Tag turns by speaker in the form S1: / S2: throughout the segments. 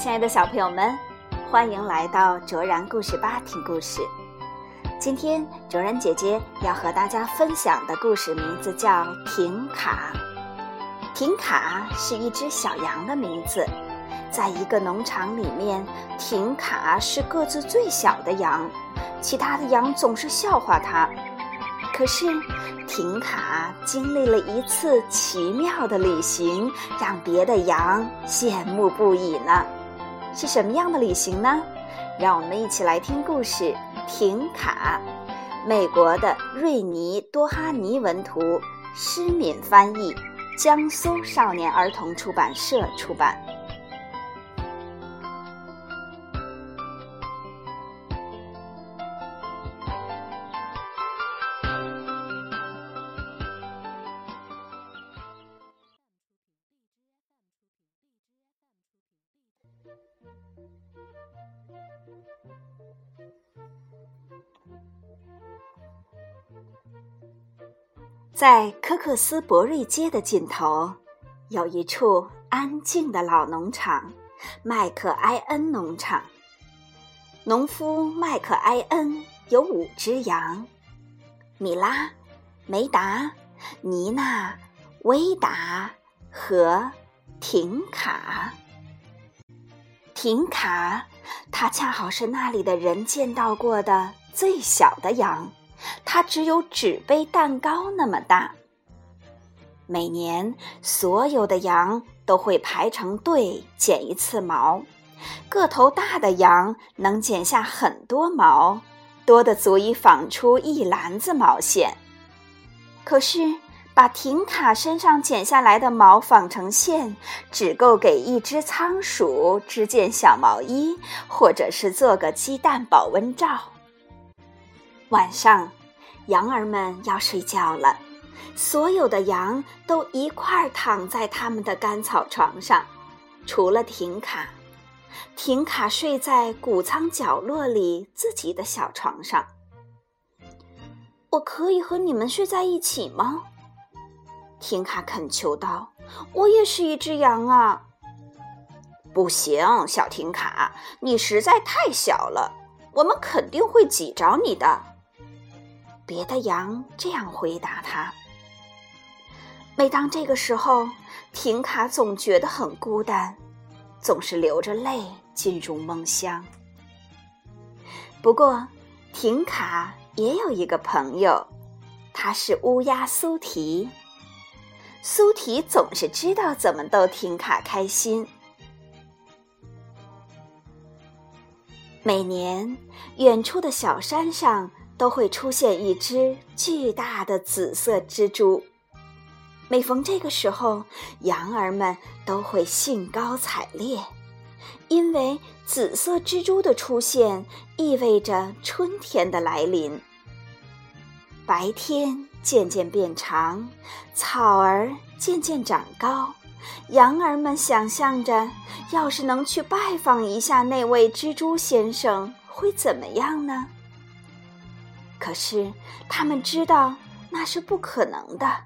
S1: 亲爱的小朋友们，欢迎来到卓然故事吧听故事。今天卓然姐姐要和大家分享的故事名字叫《停卡》。停卡是一只小羊的名字，在一个农场里面，停卡是个子最小的羊，其他的羊总是笑话它。可是，停卡经历了一次奇妙的旅行，让别的羊羡慕不已呢。是什么样的旅行呢？让我们一起来听故事《停卡》。美国的瑞尼多哈尼文图，施敏翻译，江苏少年儿童出版社出版。在科克斯伯瑞街的尽头，有一处安静的老农场——麦克埃恩农场。农夫麦克埃恩有五只羊：米拉、梅达、妮娜、威达和婷卡。婷卡，它恰好是那里的人见到过的最小的羊。它只有纸杯蛋糕那么大。每年，所有的羊都会排成队剪一次毛。个头大的羊能剪下很多毛，多的足以纺出一篮子毛线。可是，把停卡身上剪下来的毛纺成线，只够给一只仓鼠织件小毛衣，或者是做个鸡蛋保温罩。晚上，羊儿们要睡觉了，所有的羊都一块儿躺在他们的干草床上，除了婷卡。婷卡睡在谷仓角落里自己的小床上。我可以和你们睡在一起吗？婷卡恳求道：“我也是一只羊啊！”不行，小婷卡，你实在太小了，我们肯定会挤着你的。别的羊这样回答他。每当这个时候，婷卡总觉得很孤单，总是流着泪进入梦乡。不过，婷卡也有一个朋友，他是乌鸦苏提。苏提总是知道怎么逗婷卡开心。每年，远处的小山上。都会出现一只巨大的紫色蜘蛛。每逢这个时候，羊儿们都会兴高采烈，因为紫色蜘蛛的出现意味着春天的来临。白天渐渐变长，草儿渐渐长高，羊儿们想象着，要是能去拜访一下那位蜘蛛先生，会怎么样呢？可是，他们知道那是不可能的。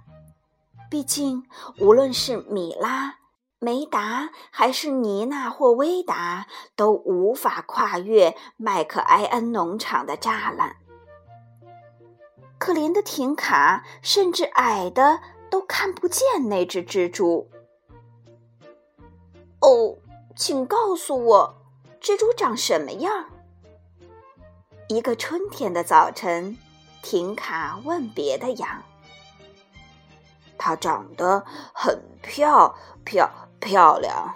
S1: 毕竟，无论是米拉、梅达，还是妮娜或威达，都无法跨越麦克埃恩农场的栅栏。可怜的停卡，甚至矮的都看不见那只蜘蛛。哦，请告诉我，蜘蛛长什么样？一个春天的早晨，停卡问别的羊：“它长得很漂漂漂亮。”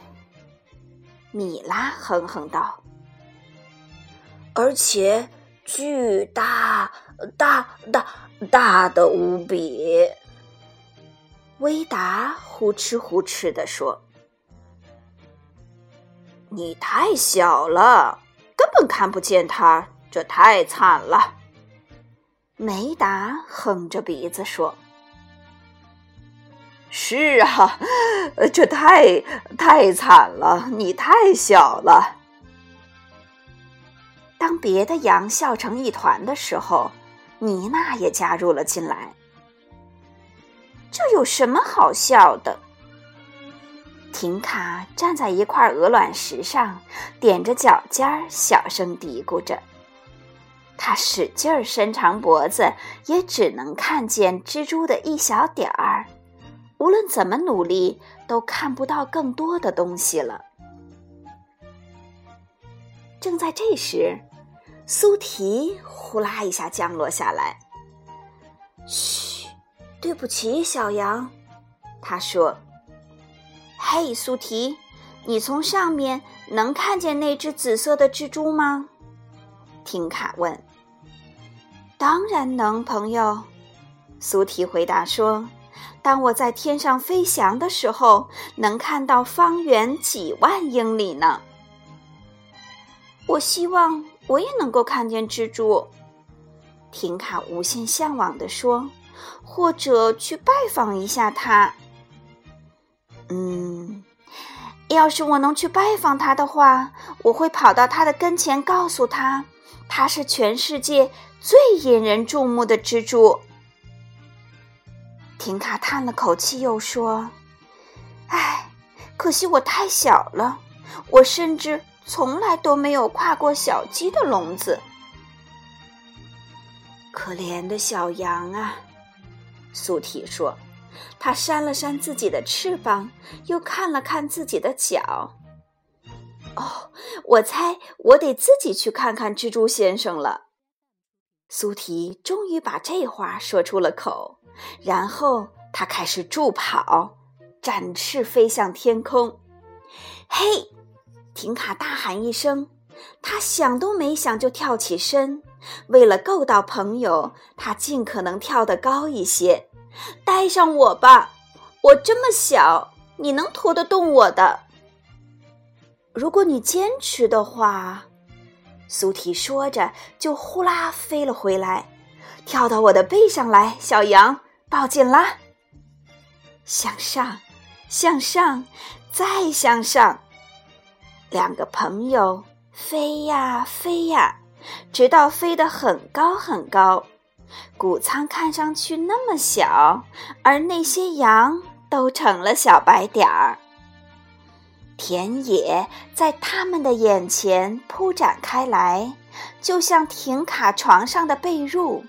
S1: 米拉哼哼道：“而且巨大大大大的无比。”威达呼哧呼哧地说：“你太小了，根本看不见它。”这太惨了，梅达哼着鼻子说：“是啊，这太太惨了，你太小了。”当别的羊笑成一团的时候，妮娜也加入了进来。这有什么好笑的？婷卡站在一块鹅卵石上，踮着脚尖儿，小声嘀咕着。他使劲儿伸长脖子，也只能看见蜘蛛的一小点儿。无论怎么努力，都看不到更多的东西了。正在这时，苏提呼啦一下降落下来。“嘘，对不起，小羊。”他说。“嘿，苏提，你从上面能看见那只紫色的蜘蛛吗？”婷卡问。“当然能，朋友。”苏提回答说。当我在天上飞翔的时候，能看到方圆几万英里呢。我希望我也能够看见蜘蛛。婷卡无限向往地说：“或者去拜访一下它。”嗯，要是我能去拜访他的话，我会跑到他的跟前，告诉他，它是全世界最引人注目的蜘蛛。婷卡叹了口气，又说：“唉，可惜我太小了，我甚至从来都没有跨过小鸡的笼子。”可怜的小羊啊，苏提说。他扇了扇自己的翅膀，又看了看自己的脚。哦，我猜我得自己去看看蜘蛛先生了。苏提终于把这话说出了口。然后他开始助跑，展翅飞向天空。嘿！婷卡大喊一声，他想都没想就跳起身。为了够到朋友，他尽可能跳得高一些。带上我吧，我这么小，你能驮得动我的。如果你坚持的话，苏提说着就呼啦飞了回来，跳到我的背上来，小羊。抱紧啦！向上，向上，再向上。两个朋友飞呀飞呀，直到飞得很高很高。谷仓看上去那么小，而那些羊都成了小白点儿。田野在他们的眼前铺展开来，就像停卡床上的被褥。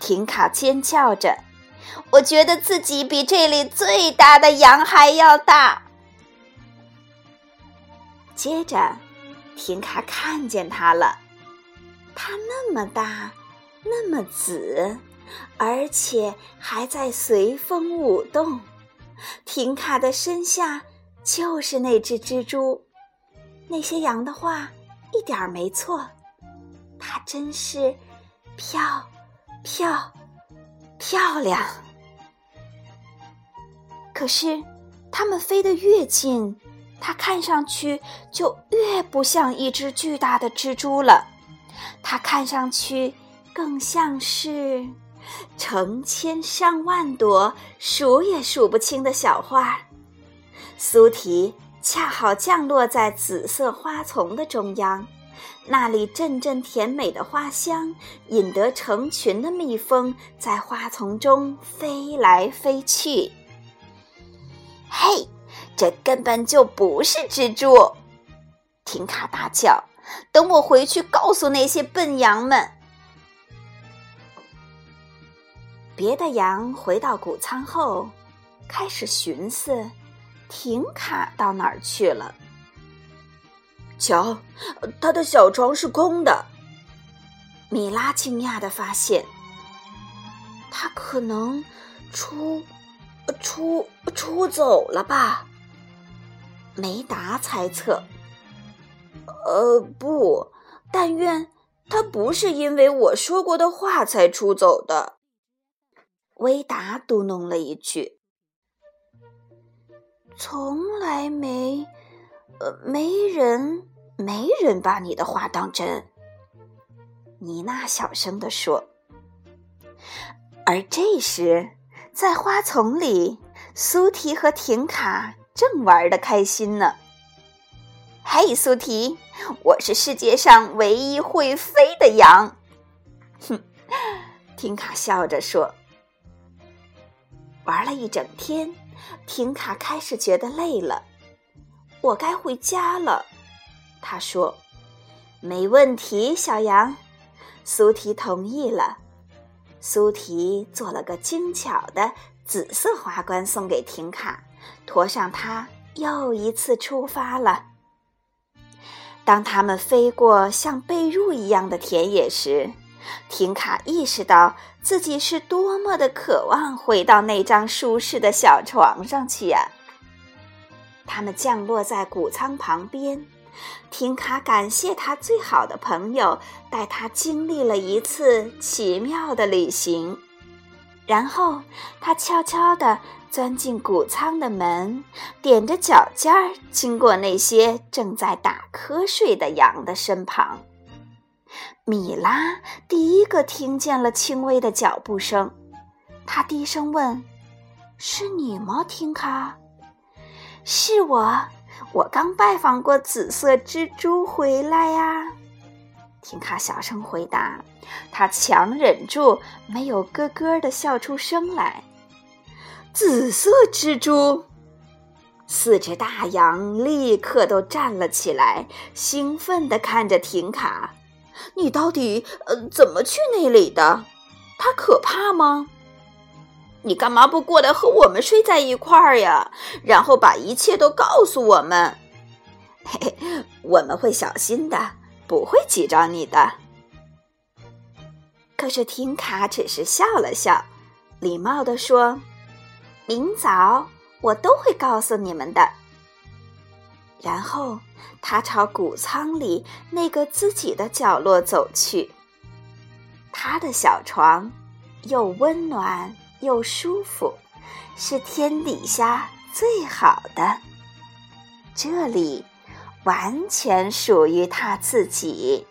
S1: 停卡尖叫着。我觉得自己比这里最大的羊还要大。接着，婷卡看见它了，它那么大，那么紫，而且还在随风舞动。婷卡的身下就是那只蜘蛛。那些羊的话一点儿没错，它真是漂漂漂亮。可是，它们飞得越近，它看上去就越不像一只巨大的蜘蛛了。它看上去更像是成千上万朵数也数不清的小花。苏提恰好降落在紫色花丛的中央，那里阵阵甜美的花香引得成群的蜜蜂在花丛中飞来飞去。嘿，这根本就不是蜘蛛！停卡大叫：“等我回去告诉那些笨羊们。”别的羊回到谷仓后，开始寻思：停卡到哪儿去了？瞧，他的小床是空的。米拉惊讶的发现，他可能出。出出走了吧？梅达猜测。呃，不，但愿他不是因为我说过的话才出走的。维达嘟哝了一句：“从来没，呃，没人，没人把你的话当真。”妮娜小声地说。而这时。在花丛里，苏提和婷卡正玩得开心呢。嘿，苏提，我是世界上唯一会飞的羊。哼，婷卡笑着说。玩了一整天，婷卡开始觉得累了，我该回家了。”他说：“没问题，小羊。”苏提同意了。苏提做了个精巧的紫色花冠送给婷卡，驮上它，又一次出发了。当他们飞过像被褥一样的田野时，婷卡意识到自己是多么的渴望回到那张舒适的小床上去呀！他们降落在谷仓旁边，婷卡感谢他最好的朋友带他经历了一次奇妙的旅行，然后他悄悄地钻进谷仓的门，踮着脚尖儿经过那些正在打瞌睡的羊的身旁。米拉第一个听见了轻微的脚步声，她低声问：“是你吗，婷卡？”“是我，我刚拜访过紫色蜘蛛回来呀。”婷卡小声回答，她强忍住没有咯咯的笑出声来。“紫色蜘蛛！”四只大羊立刻都站了起来，兴奋地看着婷卡。你到底呃怎么去那里的？它可怕吗？你干嘛不过来和我们睡在一块儿呀？然后把一切都告诉我们。嘿嘿，我们会小心的，不会挤着你的。可是听卡只是笑了笑，礼貌地说：“明早我都会告诉你们的。”然后，他朝谷仓里那个自己的角落走去。他的小床又温暖又舒服，是天底下最好的。这里完全属于他自己。